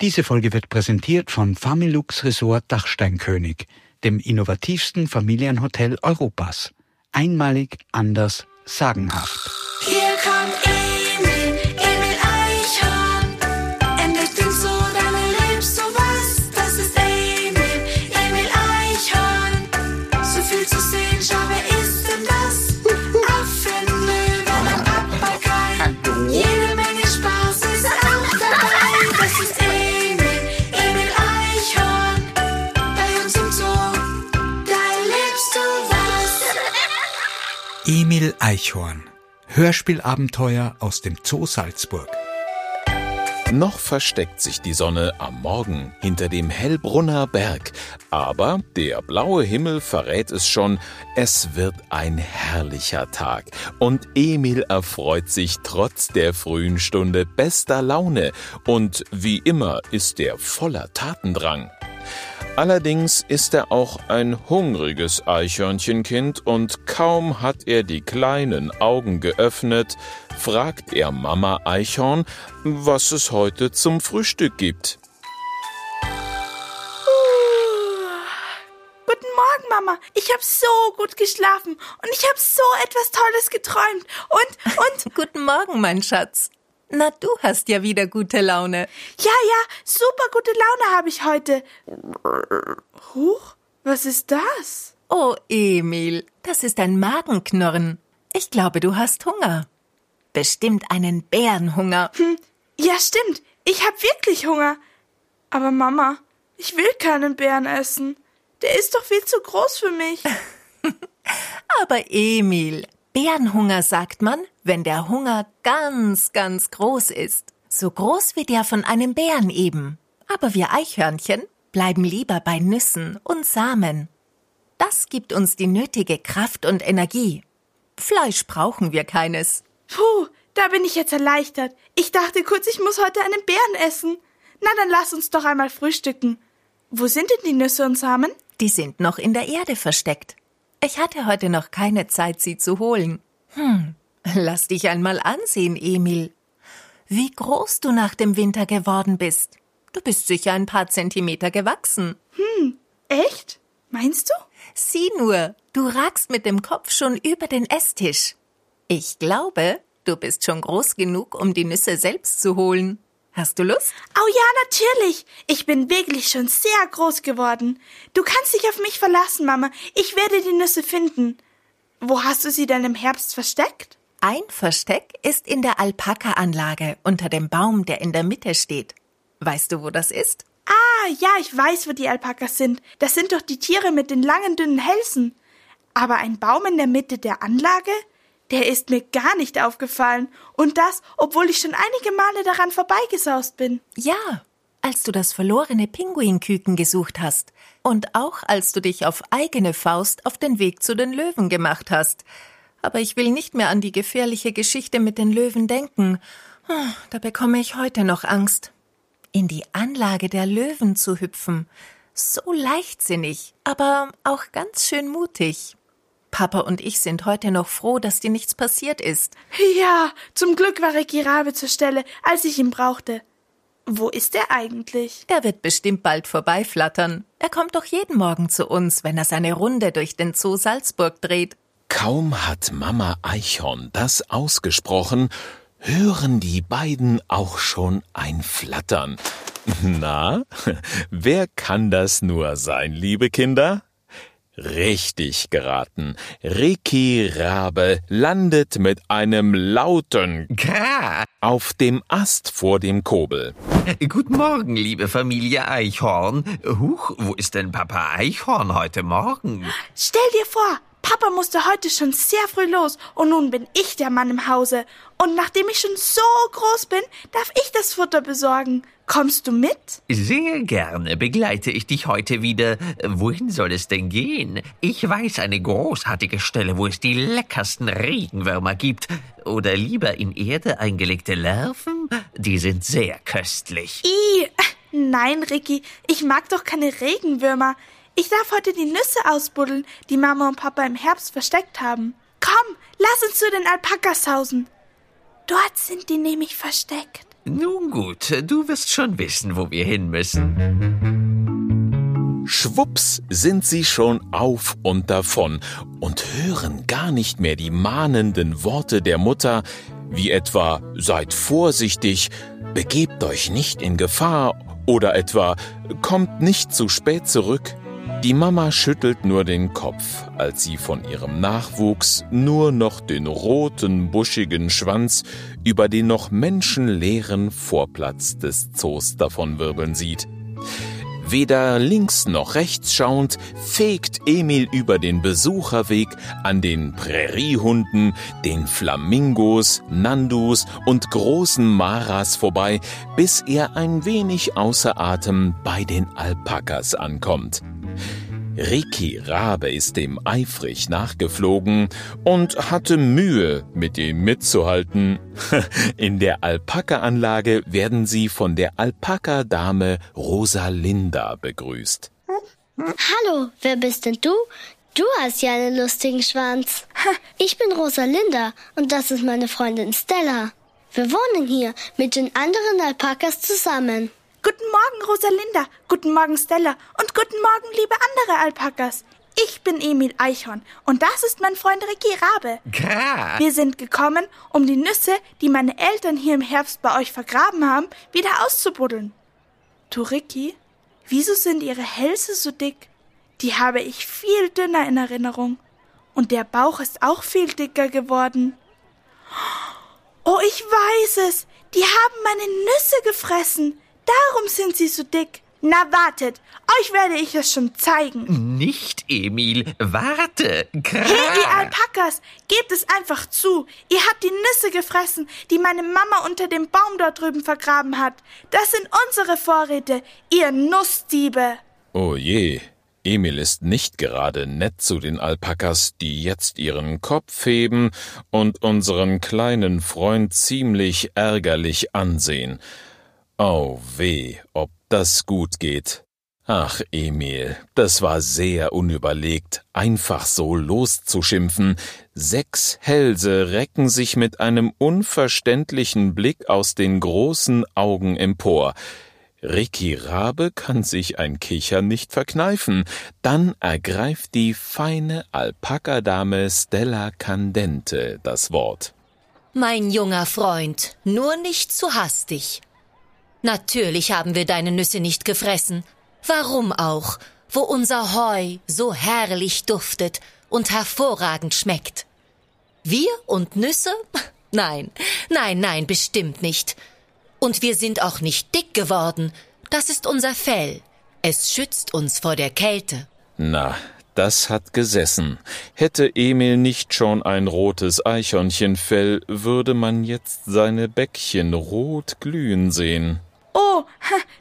Diese Folge wird präsentiert von Familux Resort Dachsteinkönig, dem innovativsten Familienhotel Europas. Einmalig, anders, sagenhaft. Hier kommt Emil Eichhorn. Hörspielabenteuer aus dem Zoo Salzburg. Noch versteckt sich die Sonne am Morgen hinter dem Hellbrunner Berg, aber der blaue Himmel verrät es schon, es wird ein herrlicher Tag und Emil erfreut sich trotz der frühen Stunde bester Laune und wie immer ist er voller Tatendrang. Allerdings ist er auch ein hungriges Eichhörnchenkind und kaum hat er die kleinen Augen geöffnet, fragt er Mama Eichhorn, was es heute zum Frühstück gibt. Guten Morgen, Mama. Ich habe so gut geschlafen und ich habe so etwas Tolles geträumt. Und, und, Guten Morgen, mein Schatz. Na, du hast ja wieder gute Laune. ja, ja, super gute Laune habe ich heute. Huch, was ist das? Oh, Emil, das ist ein Magenknurren. Ich glaube, du hast Hunger. Bestimmt einen Bärenhunger. Ja, stimmt. Ich habe wirklich Hunger. Aber Mama, ich will keinen Bären essen. Der ist doch viel zu groß für mich. Aber Emil, Bärenhunger sagt man, wenn der Hunger ganz, ganz groß ist. So groß wie der von einem Bären eben. Aber wir Eichhörnchen bleiben lieber bei Nüssen und Samen. Das gibt uns die nötige Kraft und Energie. Fleisch brauchen wir keines. Puh, da bin ich jetzt erleichtert. Ich dachte kurz, ich muss heute einen Bären essen. Na, dann lass uns doch einmal frühstücken. Wo sind denn die Nüsse und Samen? Die sind noch in der Erde versteckt. Ich hatte heute noch keine Zeit, sie zu holen. Hm, lass dich einmal ansehen, Emil. Wie groß du nach dem Winter geworden bist. Du bist sicher ein paar Zentimeter gewachsen. Echt? Meinst du? Sieh nur, du ragst mit dem Kopf schon über den Esstisch. Ich glaube, du bist schon groß genug, um die Nüsse selbst zu holen. Hast du Lust? Oh ja, natürlich. Ich bin wirklich schon sehr groß geworden. Du kannst dich auf mich verlassen, Mama. Ich werde die Nüsse finden. Wo hast du sie denn im Herbst versteckt? Ein Versteck ist in der Alpaka-Anlage unter dem Baum, der in der Mitte steht. Weißt du, wo das ist? Ah, ja, ich weiß, wo die Alpakas sind. Das sind doch die Tiere mit den langen, dünnen Hälsen. Aber ein Baum in der Mitte der Anlage? Der ist mir gar nicht aufgefallen. Und das, obwohl ich schon einige Male daran vorbeigesaust bin. Ja, als du das verlorene Pinguinküken gesucht hast und auch als du dich auf eigene Faust auf den Weg zu den Löwen gemacht hast. Aber ich will nicht mehr an die gefährliche Geschichte mit den Löwen denken. Ah, Da bekomme ich heute noch Angst. In die Anlage der Löwen zu hüpfen. So leichtsinnig, aber auch ganz schön mutig. Papa und ich sind heute noch froh, dass dir nichts passiert ist. Ja, zum Glück war Ricky Rabe zur Stelle, als ich ihn brauchte. Wo ist er eigentlich? Er wird bestimmt bald vorbeiflattern. Er kommt doch jeden Morgen zu uns, wenn er seine Runde durch den Zoo Salzburg dreht. Kaum hat Mama Eichhorn das ausgesprochen, hören die beiden auch schon ein Flattern. Na, wer kann das nur sein, liebe Kinder? Richtig geraten. Ricky Rabe landet mit einem lauten Kra. auf dem Ast vor dem Kobel. Guten Morgen, liebe Familie Eichhorn. Huch, wo ist denn Papa Eichhorn heute Morgen? Stell dir vor, Papa musste heute schon sehr früh los und nun bin ich der Mann im Hause. Und nachdem ich schon so groß bin, darf ich das Futter besorgen. Kommst du mit? Sehr gerne begleite ich dich heute wieder. Wohin soll es denn gehen? Ich weiß eine großartige Stelle, wo es die leckersten Regenwürmer gibt. Oder lieber in Erde eingelegte Larven? Die sind sehr köstlich. I, nein, Ricky, ich mag doch keine Regenwürmer. Ich darf heute die Nüsse ausbuddeln, die Mama und Papa im Herbst versteckt haben. Komm, lass uns zu den Alpakas hausen. Dort sind die nämlich versteckt. Nun gut, du wirst schon wissen, wo wir hin müssen. Schwupps sind sie schon auf und davon und hören gar nicht mehr die mahnenden Worte der Mutter, wie etwa seid vorsichtig, begebt euch nicht in Gefahr oder etwa kommt nicht zu spät zurück. Die Mama schüttelt nur den Kopf, als sie von ihrem Nachwuchs nur noch den roten, buschigen Schwanz über den noch menschenleeren Vorplatz des Zoos davonwirbeln sieht. Weder links noch rechts schauend fegt Emil über den Besucherweg an den Präriehunden, den Flamingos, Nandus und großen Maras vorbei, bis er ein wenig außer Atem bei den Alpakas ankommt. Ricky Rabe ist dem eifrig nachgeflogen und hatte Mühe, mit ihm mitzuhalten. In der Alpaka-Anlage werden sie von der Alpaka-Dame Rosalinda begrüßt. Hallo, wer bist denn du? Du hast ja einen lustigen Schwanz. Ich bin Rosalinda und das ist meine Freundin Stella. Wir wohnen hier mit den anderen Alpakas zusammen. Guten Morgen, Rosalinda. Guten Morgen, Stella. Und guten Morgen, liebe andere Alpakas. Ich bin Emil Eichhorn und das ist mein Freund Ricky Rabe. Gra. Wir sind gekommen, um die Nüsse, die meine Eltern hier im Herbst bei euch vergraben haben, wieder auszubuddeln. Du, Ricky, wieso sind ihre Hälse so dick? Die habe ich viel dünner in Erinnerung. Und der Bauch ist auch viel dicker geworden. Oh, ich weiß es. Die haben meine Nüsse gefressen. Darum sind sie so dick. Na wartet, euch werde ich es schon zeigen. Nicht, Emil. Warte. Gra. Hey, ihr Alpakas, gebt es einfach zu. Ihr habt die Nüsse gefressen, die meine Mama unter dem Baum dort drüben vergraben hat. Das sind unsere Vorräte, ihr Nussdiebe. Oh je, Emil ist nicht gerade nett zu den Alpakas, die jetzt ihren Kopf heben und unseren kleinen Freund ziemlich ärgerlich ansehen. Oh weh, ob das gut geht. Ach, Emil, das war sehr unüberlegt, einfach so loszuschimpfen. Sechs Hälse recken sich mit einem unverständlichen Blick aus den großen Augen empor. Ricky Rabe kann sich ein Kichern nicht verkneifen. Dann ergreift die feine Alpakadame Stella Candente das Wort. Mein junger Freund, nur nicht zu hastig. Natürlich haben wir deine Nüsse nicht gefressen. Warum auch, wo unser Heu so herrlich duftet und hervorragend schmeckt? Wir und Nüsse? Nein, nein, nein, bestimmt nicht. Und wir sind auch nicht dick geworden. Das ist unser Fell. Es schützt uns vor der Kälte. Na, das hat gesessen. Hätte Emil nicht schon ein rotes Eichhörnchenfell, würde man jetzt seine Bäckchen rot glühen sehen. Oh,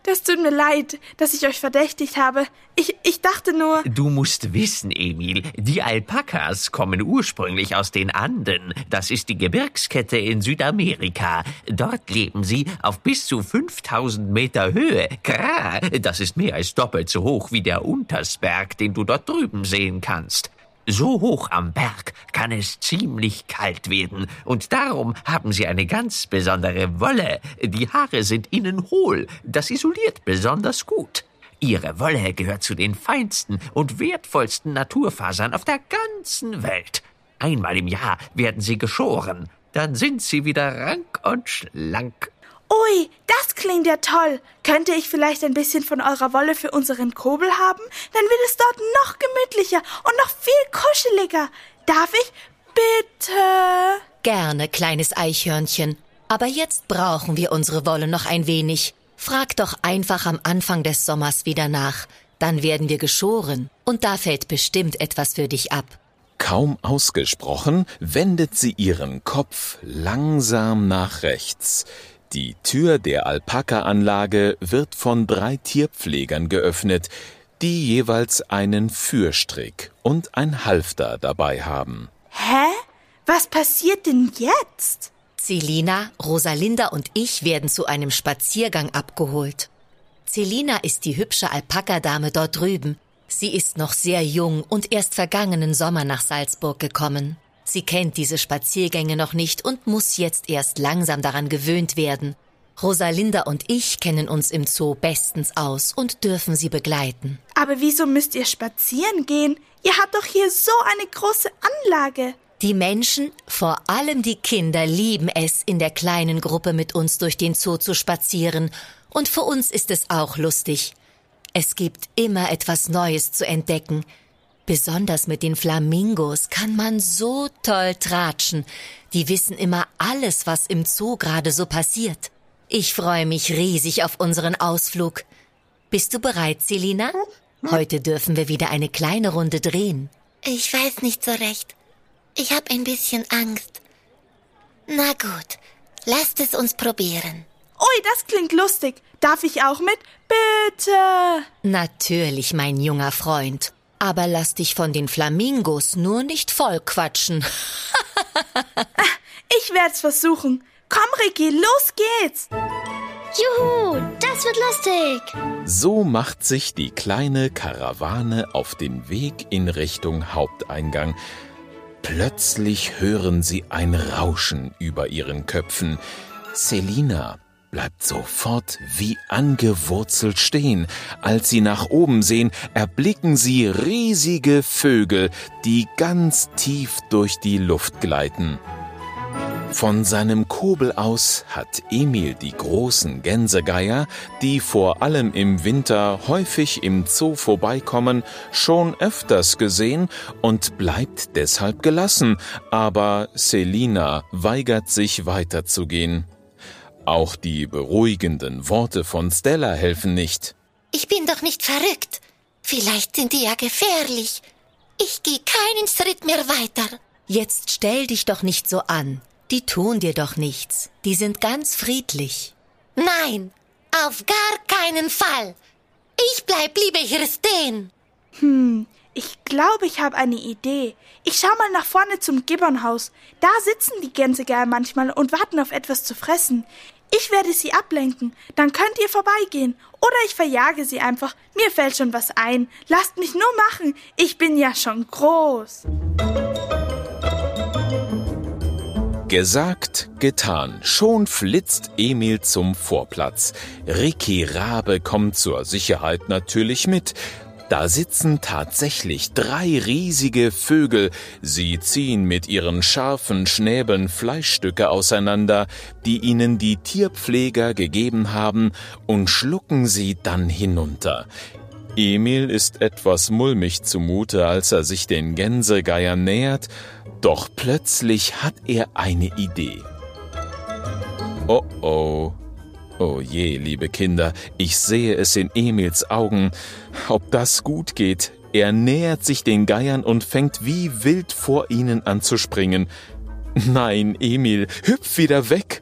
das tut mir leid, dass ich euch verdächtigt habe. Ich, ich dachte nur. Du musst wissen, Emil, die Alpakas kommen ursprünglich aus den Anden. Das ist die Gebirgskette in Südamerika. Dort leben sie auf bis zu 5000 Meter Höhe. Gra, das ist mehr als doppelt so hoch wie der Untersberg, den du dort drüben sehen kannst. So hoch am Berg kann es ziemlich kalt werden, und darum haben sie eine ganz besondere Wolle. Die Haare sind innen hohl, das isoliert besonders gut. Ihre Wolle gehört zu den feinsten und wertvollsten Naturfasern auf der ganzen Welt. Einmal im Jahr werden sie geschoren, dann sind sie wieder rank und schlank. Ui, das klingt ja toll. Könnte ich vielleicht ein bisschen von eurer Wolle für unseren Kobel haben? Dann wird es dort noch gemütlicher und noch viel kuscheliger. Darf ich? Bitte. Gerne, kleines Eichhörnchen. Aber jetzt brauchen wir unsere Wolle noch ein wenig. Frag doch einfach am Anfang des Sommers wieder nach. Dann werden wir geschoren. Und da fällt bestimmt etwas für dich ab. Kaum ausgesprochen, wendet sie ihren Kopf langsam nach rechts. Die Tür der Alpaka-Anlage wird von drei Tierpflegern geöffnet, die jeweils einen Führstrick und ein Halfter dabei haben. Hä? Was passiert denn jetzt? Celina, Rosalinda und ich werden zu einem Spaziergang abgeholt. Celina ist die hübsche Alpakadame dort drüben. Sie ist noch sehr jung und erst vergangenen Sommer nach Salzburg gekommen. Sie kennt diese Spaziergänge noch nicht und muss jetzt erst langsam daran gewöhnt werden. Rosalinda und ich kennen uns im Zoo bestens aus und dürfen sie begleiten. Aber wieso müsst ihr spazieren gehen? Ihr habt doch hier so eine große Anlage. Die Menschen, vor allem die Kinder, lieben es, in der kleinen Gruppe mit uns durch den Zoo zu spazieren. Und für uns ist es auch lustig. Es gibt immer etwas Neues zu entdecken. Besonders mit den Flamingos kann man so toll tratschen. Die wissen immer alles, was im Zoo gerade so passiert. Ich freue mich riesig auf unseren Ausflug. Bist du bereit, Selina? Heute dürfen wir wieder eine kleine Runde drehen. Ich weiß nicht so recht. Ich habe ein bisschen Angst. Na gut, lasst es uns probieren. Ui, das klingt lustig. Darf ich auch mit? Bitte. Natürlich, mein junger Freund. Aber lass dich von den Flamingos nur nicht vollquatschen. Ich werd's versuchen. Komm, Ricky, los geht's. Juhu, das wird lustig. So macht sich die kleine Karawane auf den Weg in Richtung Haupteingang. Plötzlich hören sie ein Rauschen über ihren Köpfen. Selina bleibt sofort wie angewurzelt stehen. Als sie nach oben sehen, erblicken sie riesige Vögel, die ganz tief durch die Luft gleiten. Von seinem Kobel aus hat Emil die großen Gänsegeier, die vor allem im Winter häufig im Zoo vorbeikommen, schon öfters gesehen und bleibt deshalb gelassen, aber Selina weigert sich weiterzugehen. Auch die beruhigenden Worte von Stella helfen nicht. Ich bin doch nicht verrückt. Vielleicht sind die ja gefährlich. Ich gehe keinen Schritt mehr weiter. Jetzt stell dich doch nicht so an. Die tun dir doch nichts. Die sind ganz friedlich. Nein, auf gar keinen Fall. Ich bleib lieber hier stehen. Hm, ich glaube, ich habe eine Idee. Ich schau mal nach vorne zum Gibbonhaus. Da sitzen die Gänsegeier manchmal und warten auf etwas zu fressen. Ich werde sie ablenken. Dann könnt ihr vorbeigehen. Oder ich verjage sie einfach. Mir fällt schon was ein. Lasst mich nur machen. Ich bin ja schon groß. Gesagt, getan. Schon flitzt Emil zum Vorplatz. Ricky Rabe kommt zur Sicherheit natürlich mit. Da sitzen tatsächlich drei riesige Vögel. Sie ziehen mit ihren scharfen Schnäbeln Fleischstücke auseinander, die ihnen die Tierpfleger gegeben haben, und schlucken sie dann hinunter. Emil ist etwas mulmig zumute, als er sich den Gänsegeiern nähert, doch plötzlich hat er eine Idee. Oh oh. Oh je, liebe Kinder, ich sehe es in Emils Augen. Ob das gut geht? Er nähert sich den Geiern und fängt wie wild vor ihnen an zu springen. Nein, Emil, hüpf wieder weg.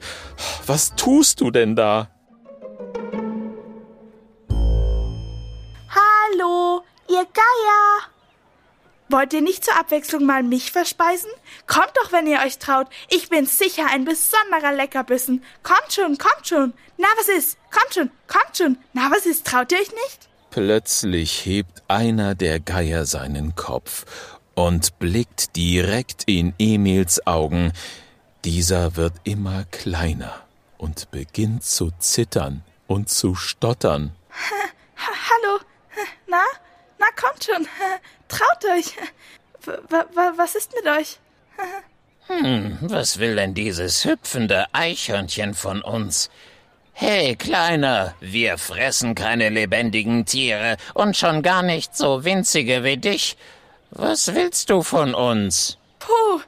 Was tust du denn da? Hallo, ihr Geier. Wollt ihr nicht zur Abwechslung mal mich verspeisen? Kommt doch, wenn ihr euch traut. Ich bin sicher ein besonderer Leckerbissen. Kommt schon, kommt schon. Na, was ist? Kommt schon, kommt schon. Na, was ist? Traut ihr euch nicht? Plötzlich hebt einer der Geier seinen Kopf und blickt direkt in Emils Augen. Dieser wird immer kleiner und beginnt zu zittern und zu stottern. Ha Hallo. Na? Na, kommt schon. Traut euch. W was ist mit euch? Hm, was will denn dieses hüpfende Eichhörnchen von uns? Hey, Kleiner, wir fressen keine lebendigen Tiere und schon gar nicht so winzige wie dich. Was willst du von uns? Puh,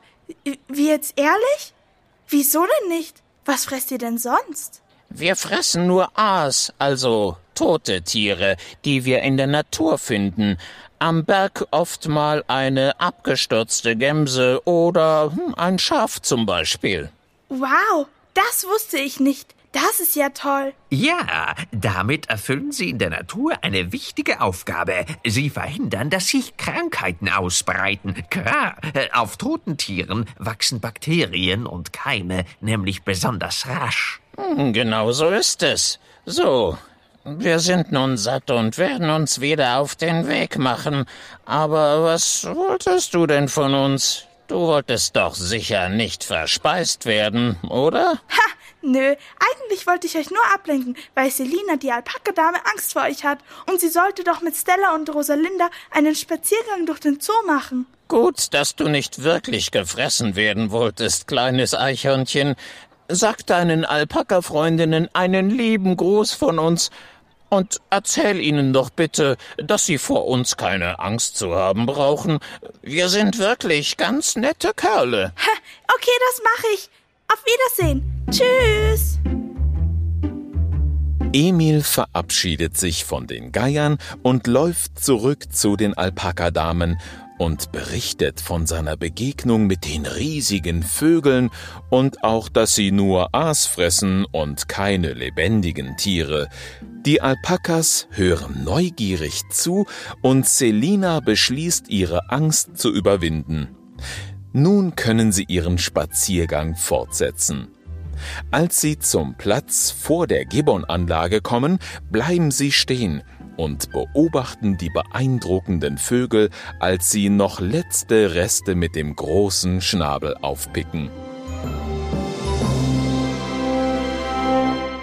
wie jetzt ehrlich? Wieso denn nicht? Was fresst ihr denn sonst? Wir fressen nur Aas, also tote Tiere, die wir in der Natur finden. Am Berg oft mal eine abgestürzte Gemse oder hm, ein Schaf zum Beispiel. Wow, das wusste ich nicht. Das ist ja toll. Ja, damit erfüllen Sie in der Natur eine wichtige Aufgabe. Sie verhindern, dass sich Krankheiten ausbreiten. Klar, auf toten Tieren wachsen Bakterien und Keime nämlich besonders rasch. Hm, Genau so ist es. So, wir sind nun satt und werden uns wieder auf den Weg machen. Aber was wolltest du denn von uns? Du wolltest doch sicher nicht verspeist werden, oder? Ha, Nö, eigentlich wollte ich euch nur ablenken, weil Selina, die Alpaka-Dame, Angst vor euch hat. Und sie sollte doch mit Stella und Rosalinda einen Spaziergang durch den Zoo machen. Gut, dass du nicht wirklich gefressen werden wolltest, kleines Eichhörnchen. Sag deinen Alpaka-Freundinnen einen lieben Gruß von uns und erzähl ihnen doch bitte, dass sie vor uns keine Angst zu haben brauchen. Wir sind wirklich ganz nette Kerle. Ha, okay, das mache ich. Auf Wiedersehen. Tschüss. Emil verabschiedet sich von den Geiern und läuft zurück zu den Alpakadamen und berichtet von seiner Begegnung mit den riesigen Vögeln und auch, dass sie nur Aas fressen und keine lebendigen Tiere. Die Alpakas hören neugierig zu und Selina beschließt, ihre Angst zu überwinden. Nun können sie ihren Spaziergang fortsetzen. Als sie zum Platz vor der Gibbon-Anlage kommen, bleiben sie stehen und beobachten die beeindruckenden Vögel, als sie noch letzte Reste mit dem großen Schnabel aufpicken.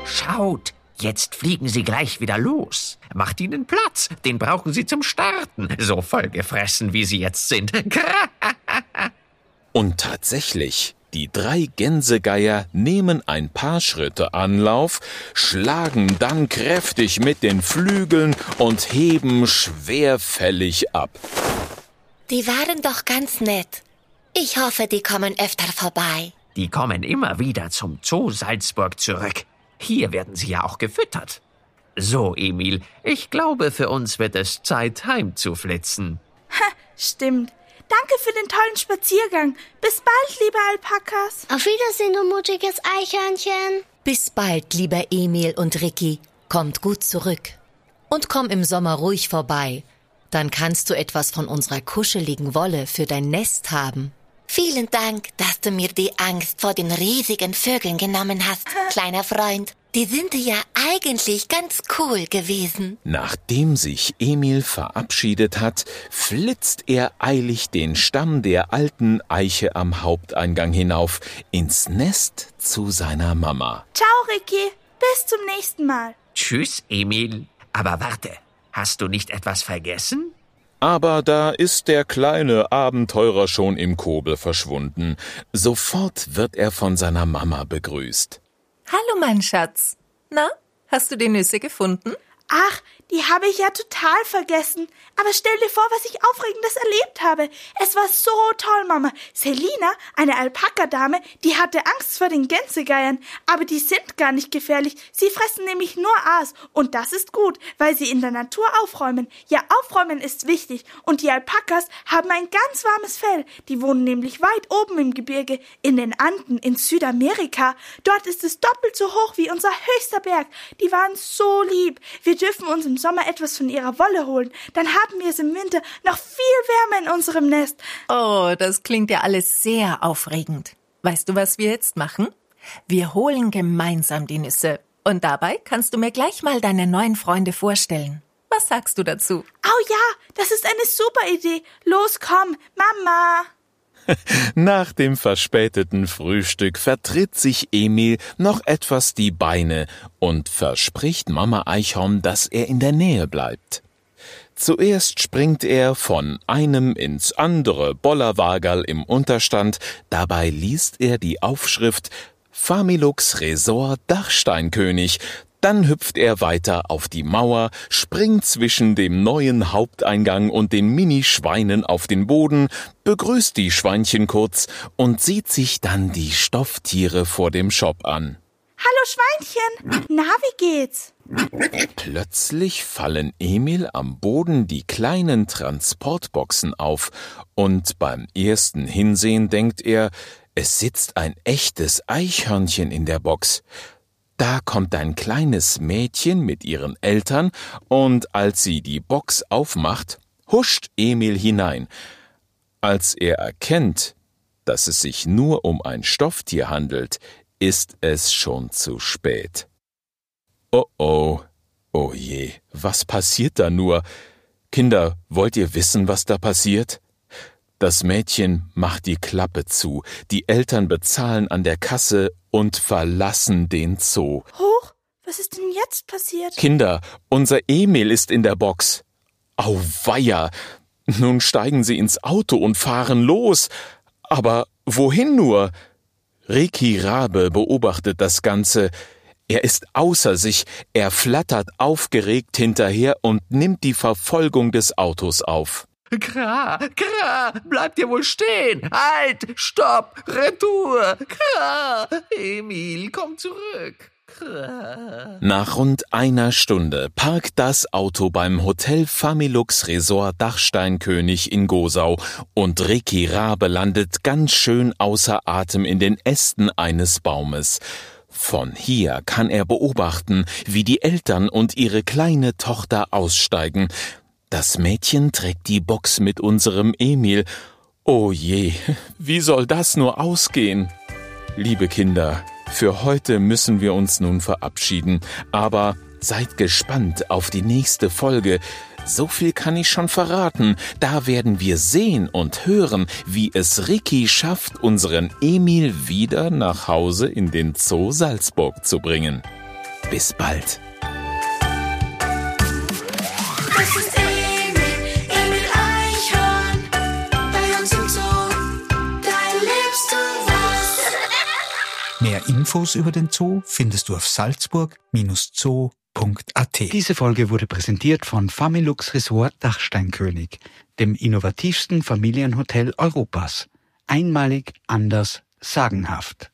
Schaut, jetzt fliegen sie gleich wieder los. Macht ihnen Platz, den brauchen sie zum Starten. So vollgefressen, wie sie jetzt sind. Und tatsächlich, die drei Gänsegeier nehmen ein paar Schritte Anlauf, schlagen dann kräftig mit den Flügeln und heben schwerfällig ab. Die waren doch ganz nett. Ich hoffe, die kommen öfter vorbei. Die kommen immer wieder zum Zoo Salzburg zurück. Hier werden sie ja auch gefüttert. So, Emil, ich glaube, für uns wird es Zeit, heimzuflitzen. Ha, stimmt. Danke für den tollen Spaziergang. Bis bald, liebe Alpakas. Auf Wiedersehen, du mutiges Eichhörnchen. Bis bald, lieber Emil und Ricky. Kommt gut zurück. Und komm im Sommer ruhig vorbei. Dann kannst du etwas von unserer kuscheligen Wolle für dein Nest haben. Vielen Dank, dass du mir die Angst vor den riesigen Vögeln genommen hast, kleiner Freund. Die sind ja eigentlich ganz cool gewesen. Nachdem sich Emil verabschiedet hat, flitzt er eilig den Stamm der alten Eiche am Haupteingang hinauf ins Nest zu seiner Mama. Ciao, Ricky. Bis zum nächsten Mal. Tschüss, Emil. Aber warte, hast du nicht etwas vergessen? Aber da ist der kleine Abenteurer schon im Kobel verschwunden. Sofort wird er von seiner Mama begrüßt. Hallo, mein Schatz. Na, hast du die Nüsse gefunden? Ach, die habe ich ja total vergessen. Aber stell dir vor, was ich Aufregendes erlebt habe. Es war so toll, Mama. Selina, eine Alpakadame, die hatte Angst vor den Gänsegeiern. Aber die sind gar nicht gefährlich. Sie fressen nämlich nur Aas. Und das ist gut, weil sie in der Natur aufräumen. Ja, aufräumen ist wichtig. Und die Alpakas haben ein ganz warmes Fell. Die wohnen nämlich weit oben im Gebirge, in den Anden, in Südamerika. Dort ist es doppelt so hoch wie unser höchster Berg. Die waren so lieb. Wir dürfen uns im Sommer etwas von ihrer Wolle holen. Dann haben wir es im Winter noch viel wärmer in unserem Nest. Oh, das klingt ja alles sehr aufregend. Weißt du, was wir jetzt machen? Wir holen gemeinsam die Nüsse. Und dabei kannst du mir gleich mal deine neuen Freunde vorstellen. Was sagst du dazu? Oh ja, das ist eine super Idee. Los, komm, Mama. Nach dem verspäteten Frühstück vertritt sich Emil noch etwas die Beine und verspricht Mama Eichhorn, dass er in der Nähe bleibt. Zuerst springt er von einem ins andere Bollerwagerl im Unterstand, dabei liest er die Aufschrift Familux Resort Dachsteinkönig, dann hüpft er weiter auf die Mauer, springt zwischen dem neuen Haupteingang und den Minischweinen auf den Boden, begrüßt die Schweinchen kurz und sieht sich dann die Stofftiere vor dem Shop an. Hallo Schweinchen. Na, wie geht's? Plötzlich fallen Emil am Boden die kleinen Transportboxen auf, und beim ersten Hinsehen denkt er, es sitzt ein echtes Eichhörnchen in der Box. Da kommt ein kleines Mädchen mit ihren Eltern, und als sie die Box aufmacht, huscht Emil hinein. Als er erkennt, dass es sich nur um ein Stofftier handelt, ist es schon zu spät. Oh oh, oh je, was passiert da nur? Kinder, wollt ihr wissen, was da passiert? Das Mädchen macht die Klappe zu, die Eltern bezahlen an der Kasse und verlassen den Zoo. Hoch, was ist denn jetzt passiert? Kinder, unser Emil ist in der Box. Auweia! Nun steigen sie ins Auto und fahren los. Aber wohin nur? Ricky Rabe beobachtet das Ganze. Er ist außer sich, er flattert aufgeregt hinterher und nimmt die Verfolgung des Autos auf. Kra, Kra, bleibt ihr wohl stehen? Halt, stopp, Retour, Kra, Emil, komm zurück. Kra. Nach rund einer Stunde parkt das Auto beim Hotel Familux Resort Dachsteinkönig in Gosau und Ricky Rabe landet ganz schön außer Atem in den Ästen eines Baumes. Von hier kann er beobachten, wie die Eltern und ihre kleine Tochter aussteigen. Das Mädchen trägt die Box mit unserem Emil. Oh je, wie soll das nur ausgehen? Liebe Kinder, für heute müssen wir uns nun verabschieden, aber seid gespannt auf die nächste Folge. So viel kann ich schon verraten. Da werden wir sehen und hören, wie es Ricky schafft, unseren Emil wieder nach Hause in den Zoo Salzburg zu bringen. Bis bald. Infos über den Zoo findest du auf salzburg-zoo.at. Diese Folge wurde präsentiert von Familux Resort Dachsteinkönig, dem innovativsten Familienhotel Europas. Einmalig, anders, sagenhaft.